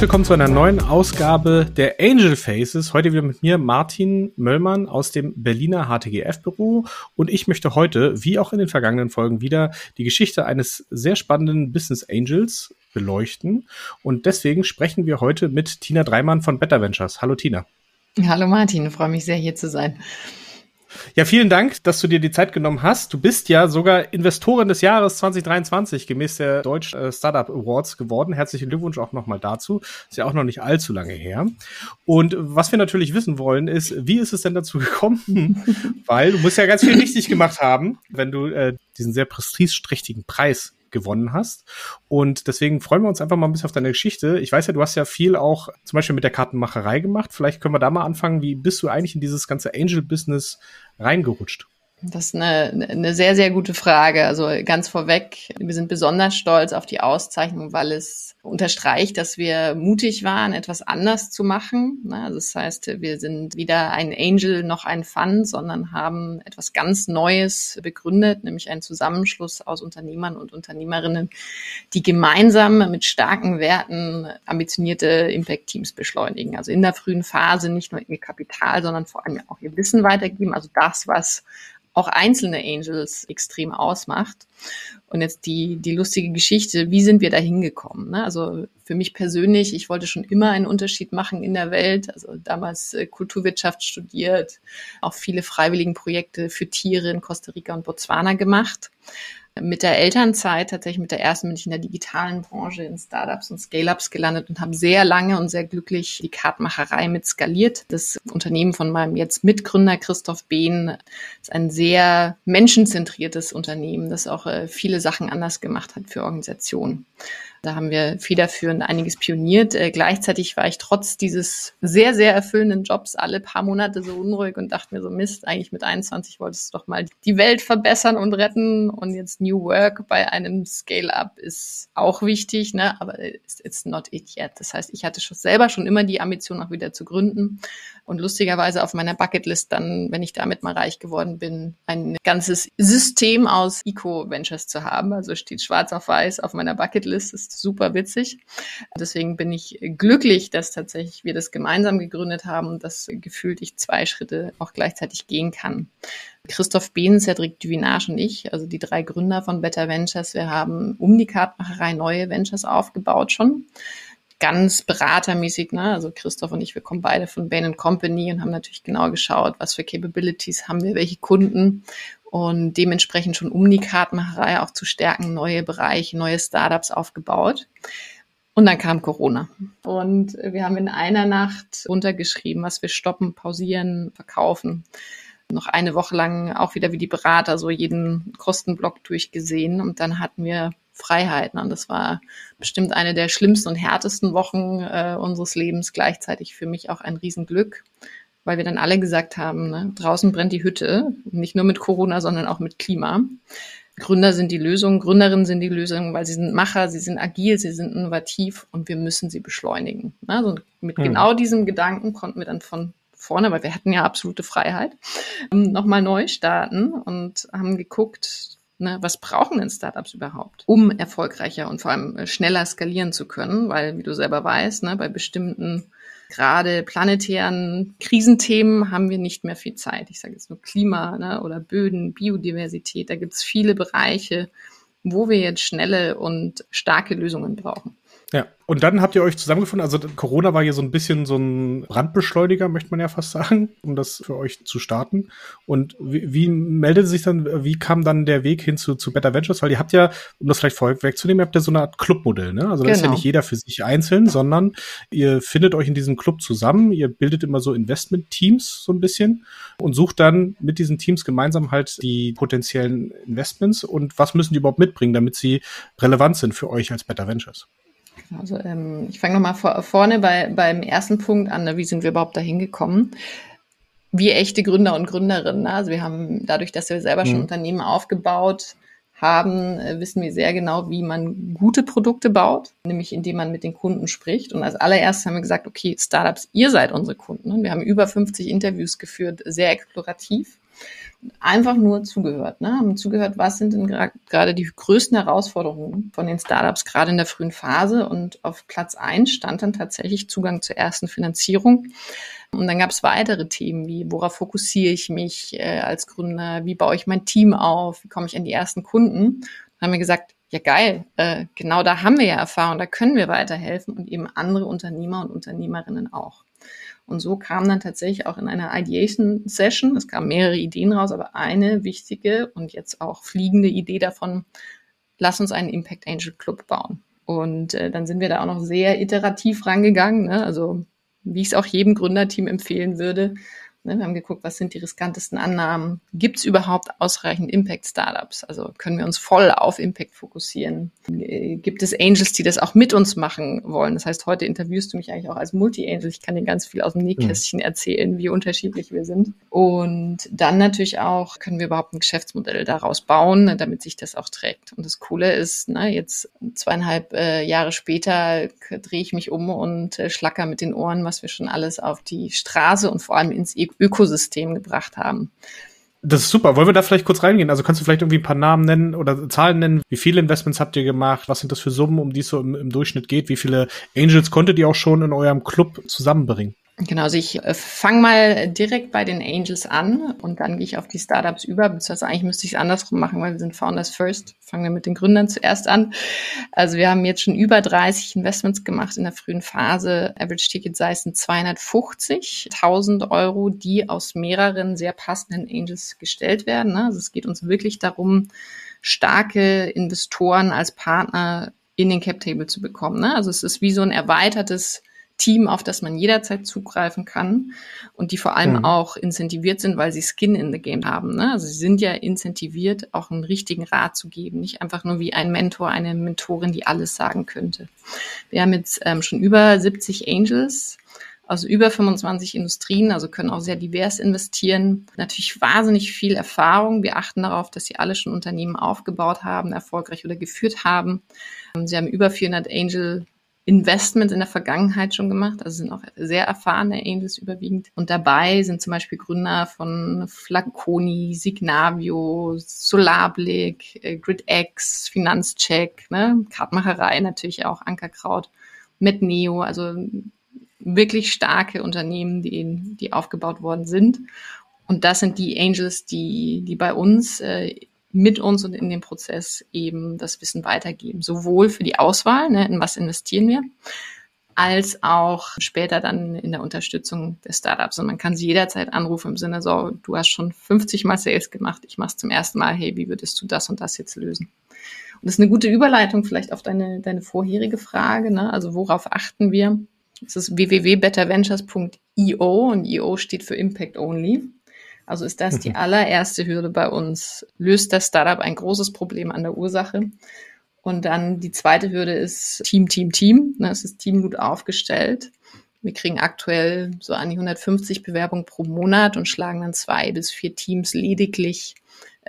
Herzlich willkommen zu einer neuen Ausgabe der Angel Faces. Heute wieder mit mir Martin Möllmann aus dem Berliner HTGF-Büro. Und ich möchte heute, wie auch in den vergangenen Folgen, wieder die Geschichte eines sehr spannenden Business Angels beleuchten. Und deswegen sprechen wir heute mit Tina Dreimann von Better Ventures. Hallo Tina. Hallo Martin, freue mich sehr hier zu sein. Ja, vielen Dank, dass du dir die Zeit genommen hast. Du bist ja sogar Investorin des Jahres 2023 gemäß der Deutsch äh, Startup Awards geworden. Herzlichen Glückwunsch auch nochmal dazu. Ist ja auch noch nicht allzu lange her. Und was wir natürlich wissen wollen, ist, wie ist es denn dazu gekommen? Weil du musst ja ganz viel richtig gemacht haben, wenn du äh, diesen sehr prestigeträchtigen Preis gewonnen hast. Und deswegen freuen wir uns einfach mal ein bisschen auf deine Geschichte. Ich weiß ja, du hast ja viel auch zum Beispiel mit der Kartenmacherei gemacht. Vielleicht können wir da mal anfangen. Wie bist du eigentlich in dieses ganze Angel-Business reingerutscht? Das ist eine, eine sehr, sehr gute Frage. Also ganz vorweg, wir sind besonders stolz auf die Auszeichnung, weil es unterstreicht, dass wir mutig waren, etwas anders zu machen. Also das heißt, wir sind weder ein Angel noch ein Fund, sondern haben etwas ganz Neues begründet, nämlich einen Zusammenschluss aus Unternehmern und Unternehmerinnen, die gemeinsam mit starken Werten ambitionierte Impact-Teams beschleunigen. Also in der frühen Phase nicht nur ihr Kapital, sondern vor allem auch ihr Wissen weitergeben. Also das, was auch einzelne Angels extrem ausmacht. Und jetzt die, die lustige Geschichte, wie sind wir da hingekommen? Ne? Also für mich persönlich, ich wollte schon immer einen Unterschied machen in der Welt. Also damals äh, Kulturwirtschaft studiert, auch viele freiwilligen Projekte für Tiere in Costa Rica und Botswana gemacht mit der Elternzeit tatsächlich mit der ersten bin ich in der digitalen Branche in Startups und Scale-ups gelandet und habe sehr lange und sehr glücklich die Kartmacherei mit skaliert. Das Unternehmen von meinem jetzt Mitgründer Christoph Behn ist ein sehr menschenzentriertes Unternehmen, das auch äh, viele Sachen anders gemacht hat für Organisationen. Da haben wir federführend einiges pioniert. Äh, gleichzeitig war ich trotz dieses sehr, sehr erfüllenden Jobs alle paar Monate so unruhig und dachte mir so, Mist, eigentlich mit 21 wolltest du doch mal die Welt verbessern und retten. Und jetzt New Work bei einem Scale-Up ist auch wichtig, ne? aber it's, not it yet. Das heißt, ich hatte schon selber schon immer die Ambition, auch wieder zu gründen. Und lustigerweise auf meiner Bucketlist dann, wenn ich damit mal reich geworden bin, ein ganzes System aus Eco-Ventures zu haben. Also steht schwarz auf weiß auf meiner Bucketlist. Das ist super witzig. Deswegen bin ich glücklich, dass tatsächlich wir das gemeinsam gegründet haben und dass gefühlt ich zwei Schritte auch gleichzeitig gehen kann. Christoph Behn, Cedric Duvinage und ich, also die drei Gründer von Better Ventures, wir haben um die Kartmacherei neue Ventures aufgebaut schon ganz beratermäßig, ne? Also Christoph und ich, wir kommen beide von Bain Company und haben natürlich genau geschaut, was für Capabilities haben wir, welche Kunden und dementsprechend schon um die Kartenmacherei auch zu stärken, neue Bereiche, neue Startups aufgebaut. Und dann kam Corona. Und wir haben in einer Nacht runtergeschrieben, was wir stoppen, pausieren, verkaufen. Noch eine Woche lang auch wieder wie die Berater so jeden Kostenblock durchgesehen. Und dann hatten wir Freiheiten. Und das war bestimmt eine der schlimmsten und härtesten Wochen äh, unseres Lebens. Gleichzeitig für mich auch ein Riesenglück weil wir dann alle gesagt haben, ne, draußen brennt die Hütte, nicht nur mit Corona, sondern auch mit Klima. Gründer sind die Lösung, Gründerinnen sind die Lösung, weil sie sind Macher, sie sind agil, sie sind innovativ und wir müssen sie beschleunigen. Also mit mhm. genau diesem Gedanken konnten wir dann von vorne, weil wir hatten ja absolute Freiheit, ähm, nochmal neu starten und haben geguckt, ne, was brauchen denn Startups überhaupt, um erfolgreicher und vor allem äh, schneller skalieren zu können, weil, wie du selber weißt, ne, bei bestimmten gerade planetären Krisenthemen haben wir nicht mehr viel Zeit. Ich sage jetzt nur Klima ne, oder Böden, Biodiversität. Da gibt es viele Bereiche, wo wir jetzt schnelle und starke Lösungen brauchen. Ja, und dann habt ihr euch zusammengefunden. Also Corona war hier so ein bisschen so ein Brandbeschleuniger, möchte man ja fast sagen, um das für euch zu starten. Und wie, wie meldet sich dann, wie kam dann der Weg hin zu, zu Better Ventures? Weil ihr habt ja, um das vielleicht vorweg wegzunehmen, ihr habt ja so eine Art Clubmodell, ne? Also da genau. ist ja genau. nicht jeder für sich einzeln, sondern ihr findet euch in diesem Club zusammen, ihr bildet immer so Investment-Teams so ein bisschen und sucht dann mit diesen Teams gemeinsam halt die potenziellen Investments und was müssen die überhaupt mitbringen, damit sie relevant sind für euch als Better Ventures. Also ähm, ich fange nochmal vor, vorne bei, beim ersten Punkt an, ne? wie sind wir überhaupt dahin gekommen? Wir echte Gründer und Gründerinnen. Ne? Also wir haben dadurch, dass wir selber mhm. schon Unternehmen aufgebaut haben, äh, wissen wir sehr genau, wie man gute Produkte baut, nämlich indem man mit den Kunden spricht. Und als allererstes haben wir gesagt, okay, Startups, ihr seid unsere Kunden. Und wir haben über 50 Interviews geführt, sehr explorativ einfach nur zugehört, ne? haben zugehört, was sind denn gerade die größten Herausforderungen von den Startups, gerade in der frühen Phase. Und auf Platz eins stand dann tatsächlich Zugang zur ersten Finanzierung. Und dann gab es weitere Themen wie, worauf fokussiere ich mich äh, als Gründer, wie baue ich mein Team auf, wie komme ich an die ersten Kunden. Dann haben wir gesagt, ja geil, äh, genau da haben wir ja Erfahrung, da können wir weiterhelfen und eben andere Unternehmer und Unternehmerinnen auch. Und so kam dann tatsächlich auch in einer Ideation Session, es kamen mehrere Ideen raus, aber eine wichtige und jetzt auch fliegende Idee davon, lass uns einen Impact Angel Club bauen. Und äh, dann sind wir da auch noch sehr iterativ rangegangen. Ne? Also wie ich es auch jedem Gründerteam empfehlen würde, Ne, wir haben geguckt, was sind die riskantesten Annahmen? Gibt es überhaupt ausreichend Impact-Startups? Also können wir uns voll auf Impact fokussieren? Äh, gibt es Angels, die das auch mit uns machen wollen? Das heißt, heute interviewst du mich eigentlich auch als Multi-Angel. Ich kann dir ganz viel aus dem Nähkästchen mhm. erzählen, wie unterschiedlich wir sind. Und dann natürlich auch, können wir überhaupt ein Geschäftsmodell daraus bauen, damit sich das auch trägt. Und das Coole ist, ne, jetzt zweieinhalb äh, Jahre später drehe ich mich um und äh, schlacker mit den Ohren, was wir schon alles auf die Straße und vor allem ins e Ökosystem gebracht haben. Das ist super. Wollen wir da vielleicht kurz reingehen? Also kannst du vielleicht irgendwie ein paar Namen nennen oder Zahlen nennen? Wie viele Investments habt ihr gemacht? Was sind das für Summen, um die es so im, im Durchschnitt geht? Wie viele Angels konntet ihr auch schon in eurem Club zusammenbringen? Genau, also ich äh, fange mal direkt bei den Angels an und dann gehe ich auf die Startups über, beziehungsweise eigentlich müsste ich es andersrum machen, weil wir sind Founders First. Fangen wir mit den Gründern zuerst an. Also wir haben jetzt schon über 30 Investments gemacht in der frühen Phase. Average Ticket Size sind 250.000 Euro, die aus mehreren sehr passenden Angels gestellt werden. Ne? Also es geht uns wirklich darum, starke Investoren als Partner in den Cap Table zu bekommen. Ne? Also es ist wie so ein erweitertes Team, auf das man jederzeit zugreifen kann und die vor allem mhm. auch incentiviert sind, weil sie Skin in the Game haben. Ne? Also sie sind ja incentiviert, auch einen richtigen Rat zu geben, nicht einfach nur wie ein Mentor, eine Mentorin, die alles sagen könnte. Wir haben jetzt ähm, schon über 70 Angels aus über 25 Industrien, also können auch sehr divers investieren. Natürlich wahnsinnig viel Erfahrung. Wir achten darauf, dass sie alle schon Unternehmen aufgebaut haben, erfolgreich oder geführt haben. Sie haben über 400 Angel Investments in der Vergangenheit schon gemacht, also sind auch sehr erfahrene Angels überwiegend. Und dabei sind zum Beispiel Gründer von Flaconi, Signavio, Solarblick, äh, GridX, Finanzcheck, ne, Kartmacherei natürlich auch, Ankerkraut, MedNeo, also wirklich starke Unternehmen, die, die aufgebaut worden sind. Und das sind die Angels, die, die bei uns äh, mit uns und in dem Prozess eben das Wissen weitergeben. Sowohl für die Auswahl, ne, in was investieren wir, als auch später dann in der Unterstützung des Startups. Und man kann sie jederzeit anrufen im Sinne so, du hast schon 50 Mal Sales gemacht, ich mach's zum ersten Mal, hey, wie würdest du das und das jetzt lösen? Und das ist eine gute Überleitung vielleicht auf deine, deine vorherige Frage, ne? also worauf achten wir? Das ist www.betterventures.io und IO steht für Impact Only. Also ist das die allererste Hürde bei uns. Löst das Startup ein großes Problem an der Ursache? Und dann die zweite Hürde ist Team, Team, Team. Ne, es ist Team gut aufgestellt. Wir kriegen aktuell so an die 150 Bewerbungen pro Monat und schlagen dann zwei bis vier Teams lediglich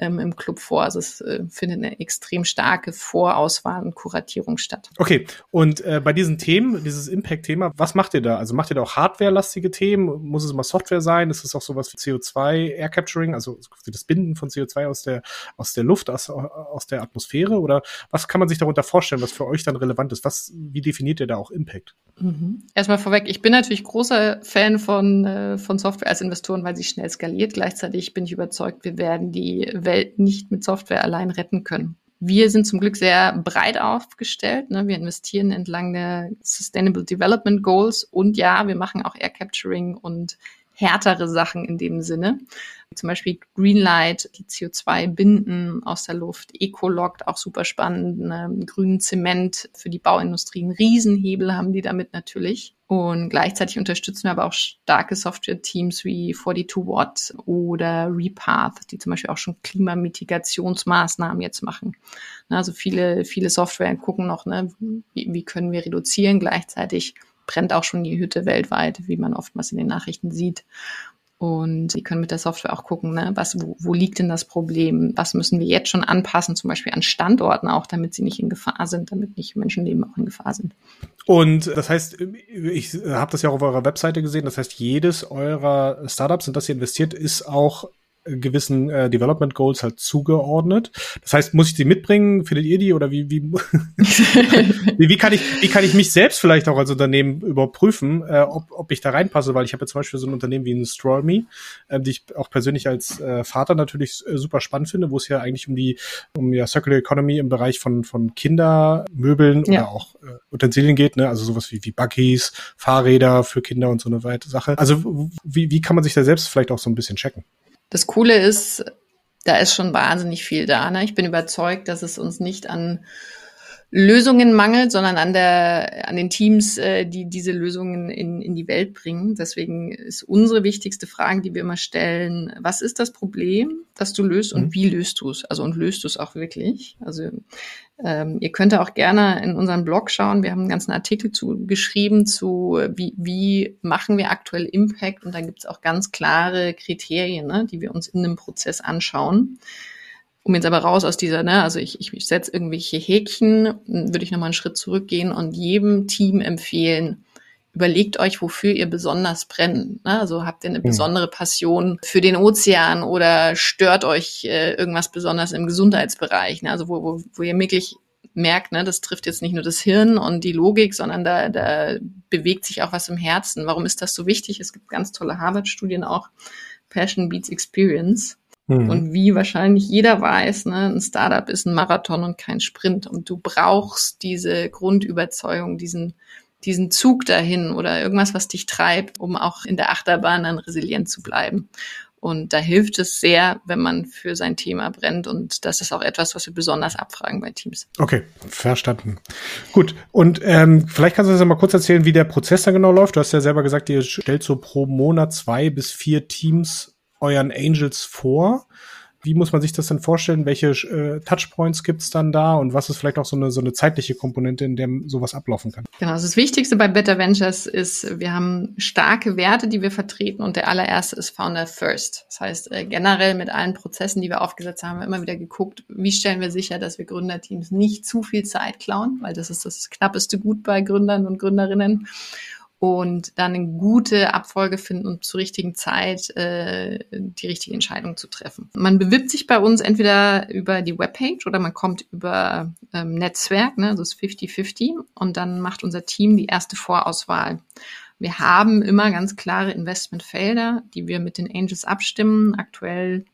ähm, im Club vor. Also es äh, findet eine extrem starke Vorauswahl und Kuratierung statt. Okay, und äh, bei diesen Themen, dieses Impact-Thema, was macht ihr da? Also macht ihr da auch Hardware-lastige Themen? Muss es immer Software sein? Ist es auch sowas wie CO2 Air Capturing, also das Binden von CO2 aus der, aus der Luft, aus, aus der Atmosphäre? Oder was kann man sich darunter vorstellen, was für euch dann relevant ist? Was, wie definiert ihr da auch Impact? Mhm. Erstmal vorweg, ich bin natürlich großer Fan von, äh, von Software als Investoren, weil sie schnell skaliert. Gleichzeitig bin ich überzeugt, wir werden die Welt nicht mit Software allein retten können. Wir sind zum Glück sehr breit aufgestellt. Ne? Wir investieren entlang der Sustainable Development Goals und ja, wir machen auch Air Capturing und härtere Sachen in dem Sinne. Zum Beispiel Greenlight, die CO2 binden aus der Luft, Ecolog, auch super spannend, ne? grünen Zement für die Bauindustrie, einen Riesenhebel haben die damit natürlich. Und gleichzeitig unterstützen wir aber auch starke Software-Teams wie 42 Watt oder Repath, die zum Beispiel auch schon Klimamitigationsmaßnahmen jetzt machen. Also viele, viele Software gucken noch, ne, wie, wie können wir reduzieren. Gleichzeitig brennt auch schon die Hütte weltweit, wie man oftmals in den Nachrichten sieht. Und Sie können mit der Software auch gucken, ne, was, wo, wo liegt denn das Problem? Was müssen wir jetzt schon anpassen, zum Beispiel an Standorten auch, damit sie nicht in Gefahr sind, damit nicht Menschenleben auch in Gefahr sind. Und das heißt, ich habe das ja auch auf eurer Webseite gesehen, das heißt, jedes eurer Startups, in das ihr investiert, ist auch gewissen äh, Development Goals halt zugeordnet. Das heißt, muss ich die mitbringen? Findet ihr die oder wie wie, wie, wie kann ich wie kann ich mich selbst vielleicht auch als Unternehmen überprüfen, äh, ob, ob ich da reinpasse? Weil ich habe ja zum Beispiel so ein Unternehmen wie ein Strollme, äh, die ich auch persönlich als äh, Vater natürlich äh, super spannend finde, wo es ja eigentlich um die um ja Circular Economy im Bereich von von Kindermöbeln ja. oder auch äh, Utensilien geht, ne? Also sowas wie wie Buggies, Fahrräder für Kinder und so eine weitere Sache. Also wie wie kann man sich da selbst vielleicht auch so ein bisschen checken? Das Coole ist, da ist schon wahnsinnig viel da. Ne? Ich bin überzeugt, dass es uns nicht an Lösungen mangelt, sondern an der an den Teams, äh, die diese Lösungen in, in die Welt bringen. Deswegen ist unsere wichtigste Frage, die wir immer stellen: Was ist das Problem, das du löst und mhm. wie löst du es? Also und löst du es auch wirklich? Also ähm, ihr könnt auch gerne in unseren Blog schauen. Wir haben einen ganzen Artikel zu geschrieben zu, wie, wie machen wir aktuell Impact. Und da gibt es auch ganz klare Kriterien, ne, die wir uns in einem Prozess anschauen. Um jetzt aber raus aus dieser, ne, also ich, ich, setze irgendwelche Häkchen, würde ich nochmal einen Schritt zurückgehen und jedem Team empfehlen, überlegt euch, wofür ihr besonders brennt. Ne? Also habt ihr eine hm. besondere Passion für den Ozean oder stört euch äh, irgendwas besonders im Gesundheitsbereich? Ne? Also wo, wo, wo ihr wirklich merkt, ne, das trifft jetzt nicht nur das Hirn und die Logik, sondern da, da bewegt sich auch was im Herzen. Warum ist das so wichtig? Es gibt ganz tolle Harvard-Studien auch, Passion Beats Experience. Mhm. Und wie wahrscheinlich jeder weiß, ne, ein Startup ist ein Marathon und kein Sprint. Und du brauchst diese Grundüberzeugung, diesen diesen Zug dahin oder irgendwas, was dich treibt, um auch in der Achterbahn dann resilient zu bleiben. Und da hilft es sehr, wenn man für sein Thema brennt. Und das ist auch etwas, was wir besonders abfragen bei Teams. Okay, verstanden. Gut. Und ähm, vielleicht kannst du uns ja mal kurz erzählen, wie der Prozess da genau läuft. Du hast ja selber gesagt, ihr stellt so pro Monat zwei bis vier Teams euren Angels vor. Wie muss man sich das denn vorstellen? Welche äh, Touchpoints gibt's dann da und was ist vielleicht auch so eine, so eine zeitliche Komponente, in der sowas ablaufen kann? Genau, also das Wichtigste bei Better Ventures ist, wir haben starke Werte, die wir vertreten und der allererste ist Founder First. Das heißt, äh, generell mit allen Prozessen, die wir aufgesetzt haben, haben wir immer wieder geguckt, wie stellen wir sicher, dass wir Gründerteams nicht zu viel Zeit klauen, weil das ist das knappeste Gut bei Gründern und Gründerinnen und dann eine gute Abfolge finden und zur richtigen Zeit äh, die richtige Entscheidung zu treffen. Man bewirbt sich bei uns entweder über die Webpage oder man kommt über ähm, Netzwerk, ne, das ist 50-50 und dann macht unser Team die erste Vorauswahl. Wir haben immer ganz klare Investmentfelder, die wir mit den Angels abstimmen. Aktuell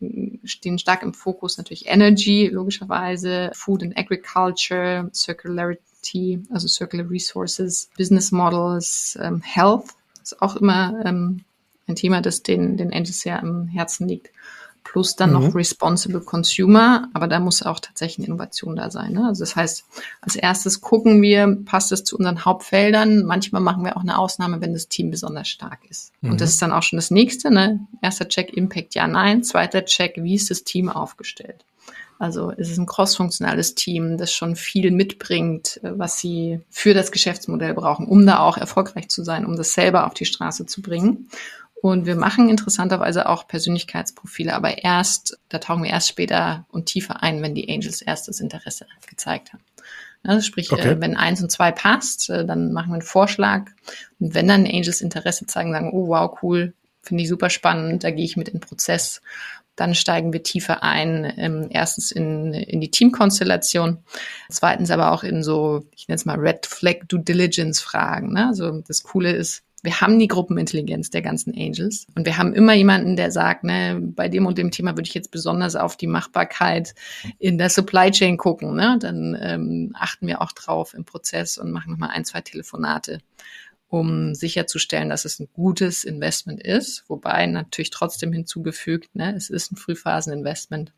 stehen stark im Fokus natürlich Energy, logischerweise, Food and Agriculture, Circularity T, also Circular Resources, Business Models, ähm, Health ist auch immer ähm, ein Thema, das den, den Angels sehr am Herzen liegt. Plus dann mhm. noch Responsible Consumer, aber da muss auch tatsächlich eine Innovation da sein. Ne? Also das heißt, als erstes gucken wir, passt es zu unseren Hauptfeldern. Manchmal machen wir auch eine Ausnahme, wenn das Team besonders stark ist. Mhm. Und das ist dann auch schon das nächste. Ne? Erster Check, Impact, ja, nein. Zweiter Check, wie ist das Team aufgestellt? Also es ist ein crossfunktionales Team, das schon viel mitbringt, äh, was sie für das Geschäftsmodell brauchen, um da auch erfolgreich zu sein, um das selber auf die Straße zu bringen. Und wir machen interessanterweise auch Persönlichkeitsprofile, aber erst, da tauchen wir erst später und tiefer ein, wenn die Angels erst das Interesse gezeigt haben. Also sprich, okay. äh, wenn eins und zwei passt, äh, dann machen wir einen Vorschlag. Und wenn dann Angels Interesse zeigen, sagen, oh wow, cool, finde ich super spannend, da gehe ich mit in den Prozess dann steigen wir tiefer ein, ähm, erstens in, in die Teamkonstellation, zweitens aber auch in so, ich nenne es mal Red Flag Due Diligence Fragen. Ne? Also das Coole ist, wir haben die Gruppenintelligenz der ganzen Angels und wir haben immer jemanden, der sagt, ne, bei dem und dem Thema würde ich jetzt besonders auf die Machbarkeit in der Supply Chain gucken. Ne? Dann ähm, achten wir auch drauf im Prozess und machen nochmal ein, zwei Telefonate um sicherzustellen, dass es ein gutes Investment ist. Wobei natürlich trotzdem hinzugefügt, ne, es ist ein Frühphaseninvestment.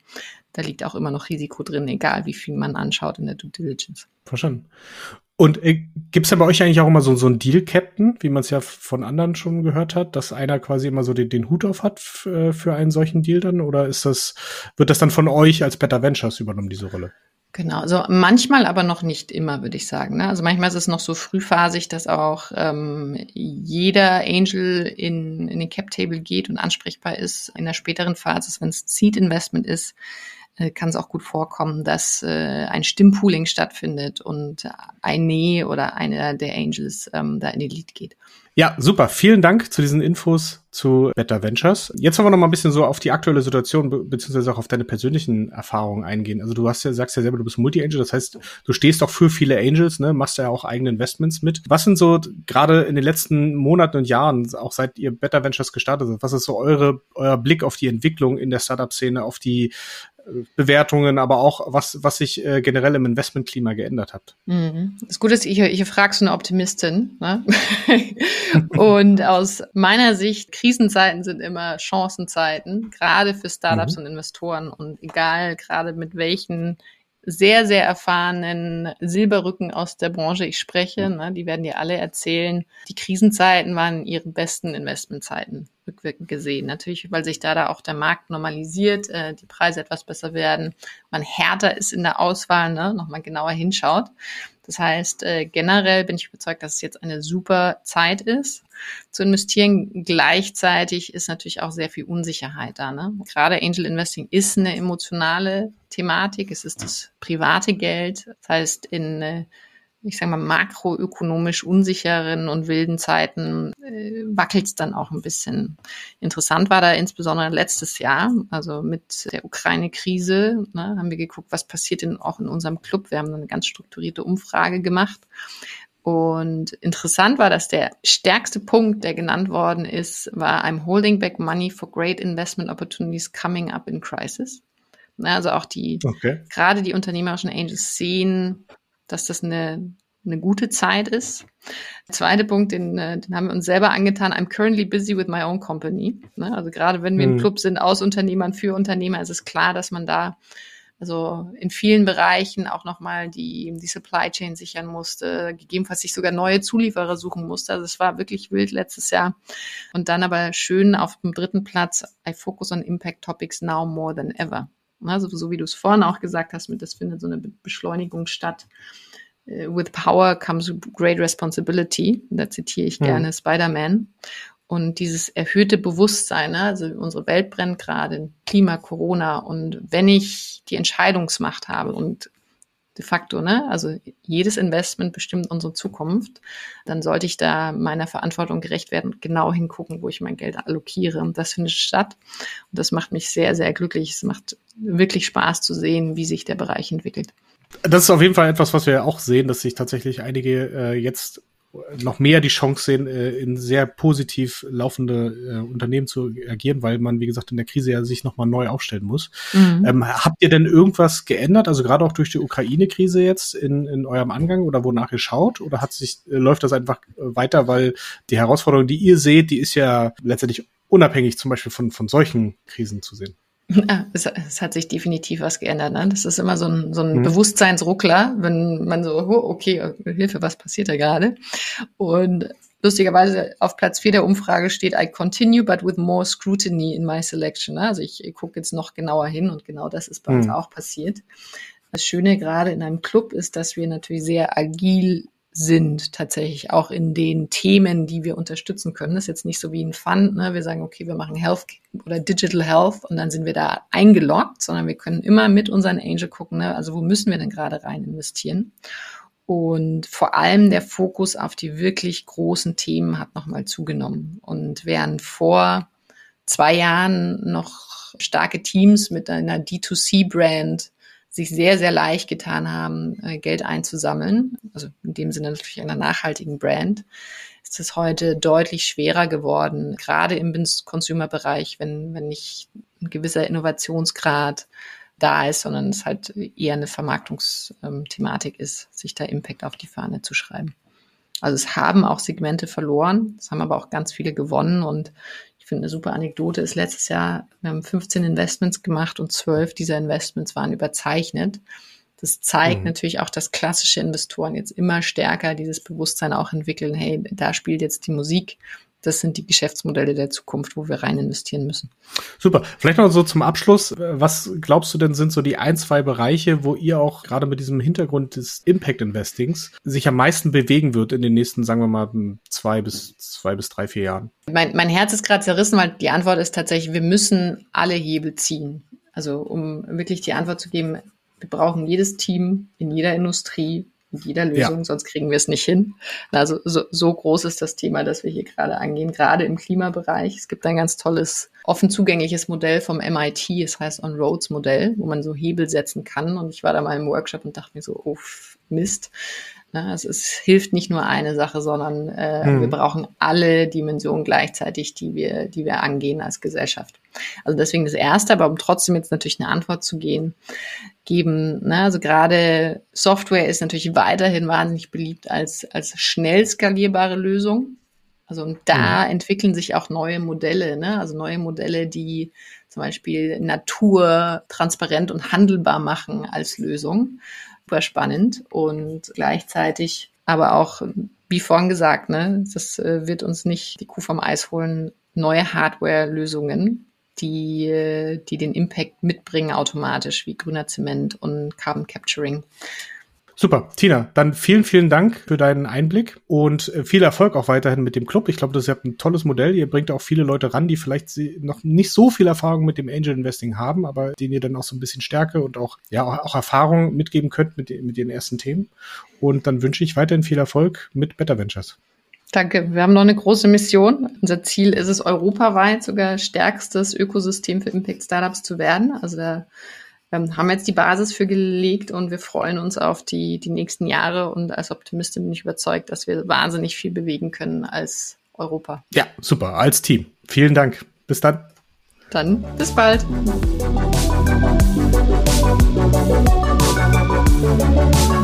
Da liegt auch immer noch Risiko drin, egal wie viel man anschaut in der Due Diligence. Verstanden. Und äh, gibt es ja bei euch eigentlich auch immer so, so ein Deal-Captain, wie man es ja von anderen schon gehört hat, dass einer quasi immer so den, den Hut auf hat äh, für einen solchen Deal dann? Oder ist das, wird das dann von euch als Better Ventures übernommen, diese Rolle? Genau, also manchmal aber noch nicht immer, würde ich sagen. Ne? Also manchmal ist es noch so frühphasig, dass auch ähm, jeder Angel in, in den Cap-Table geht und ansprechbar ist. In der späteren Phase, wenn es Seed-Investment ist, äh, kann es auch gut vorkommen, dass äh, ein Stimmpooling stattfindet und ein Nee oder einer der Angels ähm, da in die Lead geht. Ja, super. Vielen Dank zu diesen Infos zu Better Ventures. Jetzt wollen wir noch mal ein bisschen so auf die aktuelle Situation be beziehungsweise auch auf deine persönlichen Erfahrungen eingehen. Also du hast ja, sagst ja selber, du bist Multi-Angel, das heißt, du stehst auch für viele Angels, ne, machst ja auch eigene Investments mit. Was sind so gerade in den letzten Monaten und Jahren, auch seit ihr Better Ventures gestartet seid, was ist so eure, euer Blick auf die Entwicklung in der Startup-Szene, auf die Bewertungen, aber auch was, was sich äh, generell im Investmentklima geändert hat. Mhm. Das Gute ist, ich, ich frage so eine Optimistin. Ne? und aus meiner Sicht, Krisenzeiten sind immer Chancenzeiten, gerade für Startups mhm. und Investoren. Und egal gerade mit welchen sehr, sehr erfahrenen Silberrücken aus der Branche ich spreche, ne, die werden dir alle erzählen, die Krisenzeiten waren ihre besten Investmentzeiten rückwirkend gesehen. Natürlich, weil sich da, da auch der Markt normalisiert, äh, die Preise etwas besser werden, man härter ist in der Auswahl, ne, nochmal genauer hinschaut. Das heißt, äh, generell bin ich überzeugt, dass es jetzt eine super Zeit ist zu investieren. Gleichzeitig ist natürlich auch sehr viel Unsicherheit da. Ne? Gerade Angel Investing ist eine emotionale Thematik. Es ist das private Geld. Das heißt, in äh, ich sage mal, makroökonomisch unsicheren und wilden Zeiten äh, wackelt es dann auch ein bisschen. Interessant war da insbesondere letztes Jahr, also mit der Ukraine-Krise, ne, haben wir geguckt, was passiert denn auch in unserem Club. Wir haben eine ganz strukturierte Umfrage gemacht. Und interessant war, dass der stärkste Punkt, der genannt worden ist, war I'm holding back money for great investment opportunities coming up in crisis. Also auch die, okay. gerade die unternehmerischen Angels sehen dass das eine, eine gute Zeit ist. Der zweite Punkt, den, äh, den haben wir uns selber angetan. I'm currently busy with my own company. Also gerade wenn wir im Club sind, aus Unternehmern für Unternehmer, ist es klar, dass man da also in vielen Bereichen auch nochmal die, die Supply Chain sichern musste, gegebenenfalls sich sogar neue Zulieferer suchen musste. Also es war wirklich wild letztes Jahr. Und dann aber schön auf dem dritten Platz, I focus on impact topics now more than ever. Also so wie du es vorhin auch gesagt hast, mit das findet so eine Beschleunigung statt. Äh, with power comes great responsibility. Da zitiere ich hm. gerne mhm. Spider-Man. Und dieses erhöhte Bewusstsein, ne? also unsere Welt brennt gerade, Klima, Corona. Und wenn ich die Entscheidungsmacht habe und de facto, ne? Also jedes Investment bestimmt unsere Zukunft. Dann sollte ich da meiner Verantwortung gerecht werden und genau hingucken, wo ich mein Geld allokiere. Und das findet statt. Und das macht mich sehr, sehr glücklich. Es macht wirklich Spaß zu sehen, wie sich der Bereich entwickelt. Das ist auf jeden Fall etwas, was wir auch sehen, dass sich tatsächlich einige äh, jetzt noch mehr die Chance sehen, äh, in sehr positiv laufende äh, Unternehmen zu agieren, weil man, wie gesagt, in der Krise ja sich nochmal neu aufstellen muss. Mhm. Ähm, habt ihr denn irgendwas geändert, also gerade auch durch die Ukraine-Krise jetzt in, in eurem Angang oder wonach ihr schaut? Oder hat sich, äh, läuft das einfach weiter, weil die Herausforderung, die ihr seht, die ist ja letztendlich unabhängig zum Beispiel von, von solchen Krisen zu sehen? Ja, es, es, hat sich definitiv was geändert. Ne? Das ist immer so ein, so ein mhm. Bewusstseinsruckler, wenn man so, oh, okay, Hilfe, was passiert da gerade? Und lustigerweise auf Platz vier der Umfrage steht, I continue, but with more scrutiny in my selection. Ne? Also ich, ich gucke jetzt noch genauer hin und genau das ist bei mhm. uns auch passiert. Das Schöne gerade in einem Club ist, dass wir natürlich sehr agil sind tatsächlich auch in den Themen, die wir unterstützen können. Das ist jetzt nicht so wie ein Fund, ne? wir sagen, okay, wir machen Health oder Digital Health und dann sind wir da eingeloggt, sondern wir können immer mit unseren Angel gucken, ne? also wo müssen wir denn gerade rein investieren. Und vor allem der Fokus auf die wirklich großen Themen hat nochmal zugenommen. Und während vor zwei Jahren noch starke Teams mit einer D2C-Brand sich sehr, sehr leicht getan haben, äh, Geld einzusammeln, also in dem Sinne natürlich einer nachhaltigen Brand, ist es heute deutlich schwerer geworden, gerade im Consumer-Bereich, wenn, wenn nicht ein gewisser Innovationsgrad da ist, sondern es halt eher eine Vermarktungsthematik ist, sich da Impact auf die Fahne zu schreiben. Also es haben auch Segmente verloren, es haben aber auch ganz viele gewonnen und finde, eine super Anekdote ist letztes Jahr, wir haben 15 Investments gemacht und 12 dieser Investments waren überzeichnet. Das zeigt mhm. natürlich auch, dass klassische Investoren jetzt immer stärker dieses Bewusstsein auch entwickeln, hey, da spielt jetzt die Musik das sind die Geschäftsmodelle der Zukunft, wo wir rein investieren müssen. Super. Vielleicht noch so zum Abschluss. Was glaubst du denn sind so die ein, zwei Bereiche, wo ihr auch gerade mit diesem Hintergrund des Impact Investings sich am meisten bewegen wird in den nächsten, sagen wir mal, zwei bis zwei bis drei, vier Jahren? Mein, mein Herz ist gerade zerrissen, weil die Antwort ist tatsächlich, wir müssen alle Hebel ziehen. Also um wirklich die Antwort zu geben, wir brauchen jedes Team in jeder Industrie mit jeder Lösung, ja. sonst kriegen wir es nicht hin. Also so, so groß ist das Thema, das wir hier gerade angehen, gerade im Klimabereich. Es gibt ein ganz tolles, offen zugängliches Modell vom MIT, es heißt On-Roads-Modell, wo man so Hebel setzen kann. Und ich war da mal im Workshop und dachte mir so, oh Mist, Ne, es ist, hilft nicht nur eine Sache, sondern äh, mhm. wir brauchen alle Dimensionen gleichzeitig, die wir, die wir angehen als Gesellschaft. Also deswegen das Erste, aber um trotzdem jetzt natürlich eine Antwort zu gehen, geben. Ne? Also gerade Software ist natürlich weiterhin wahnsinnig beliebt als, als schnell skalierbare Lösung. Also und da mhm. entwickeln sich auch neue Modelle, ne? also neue Modelle, die zum Beispiel Natur transparent und handelbar machen als Lösung super spannend und gleichzeitig aber auch, wie vorhin gesagt, ne, das äh, wird uns nicht die Kuh vom Eis holen, neue Hardware-Lösungen, die, äh, die den Impact mitbringen automatisch, wie grüner Zement und Carbon Capturing. Super, Tina, dann vielen, vielen Dank für deinen Einblick und äh, viel Erfolg auch weiterhin mit dem Club. Ich glaube, das ist ein tolles Modell. Ihr bringt auch viele Leute ran, die vielleicht noch nicht so viel Erfahrung mit dem Angel Investing haben, aber denen ihr dann auch so ein bisschen Stärke und auch, ja, auch Erfahrung mitgeben könnt mit, mit den ersten Themen. Und dann wünsche ich weiterhin viel Erfolg mit Better Ventures. Danke. Wir haben noch eine große Mission. Unser Ziel ist es, europaweit sogar stärkstes Ökosystem für Impact Startups zu werden. Also da ähm, haben jetzt die Basis für gelegt und wir freuen uns auf die, die nächsten Jahre. Und als Optimistin bin ich überzeugt, dass wir wahnsinnig viel bewegen können als Europa. Ja, super, als Team. Vielen Dank. Bis dann. Dann bis bald. Musik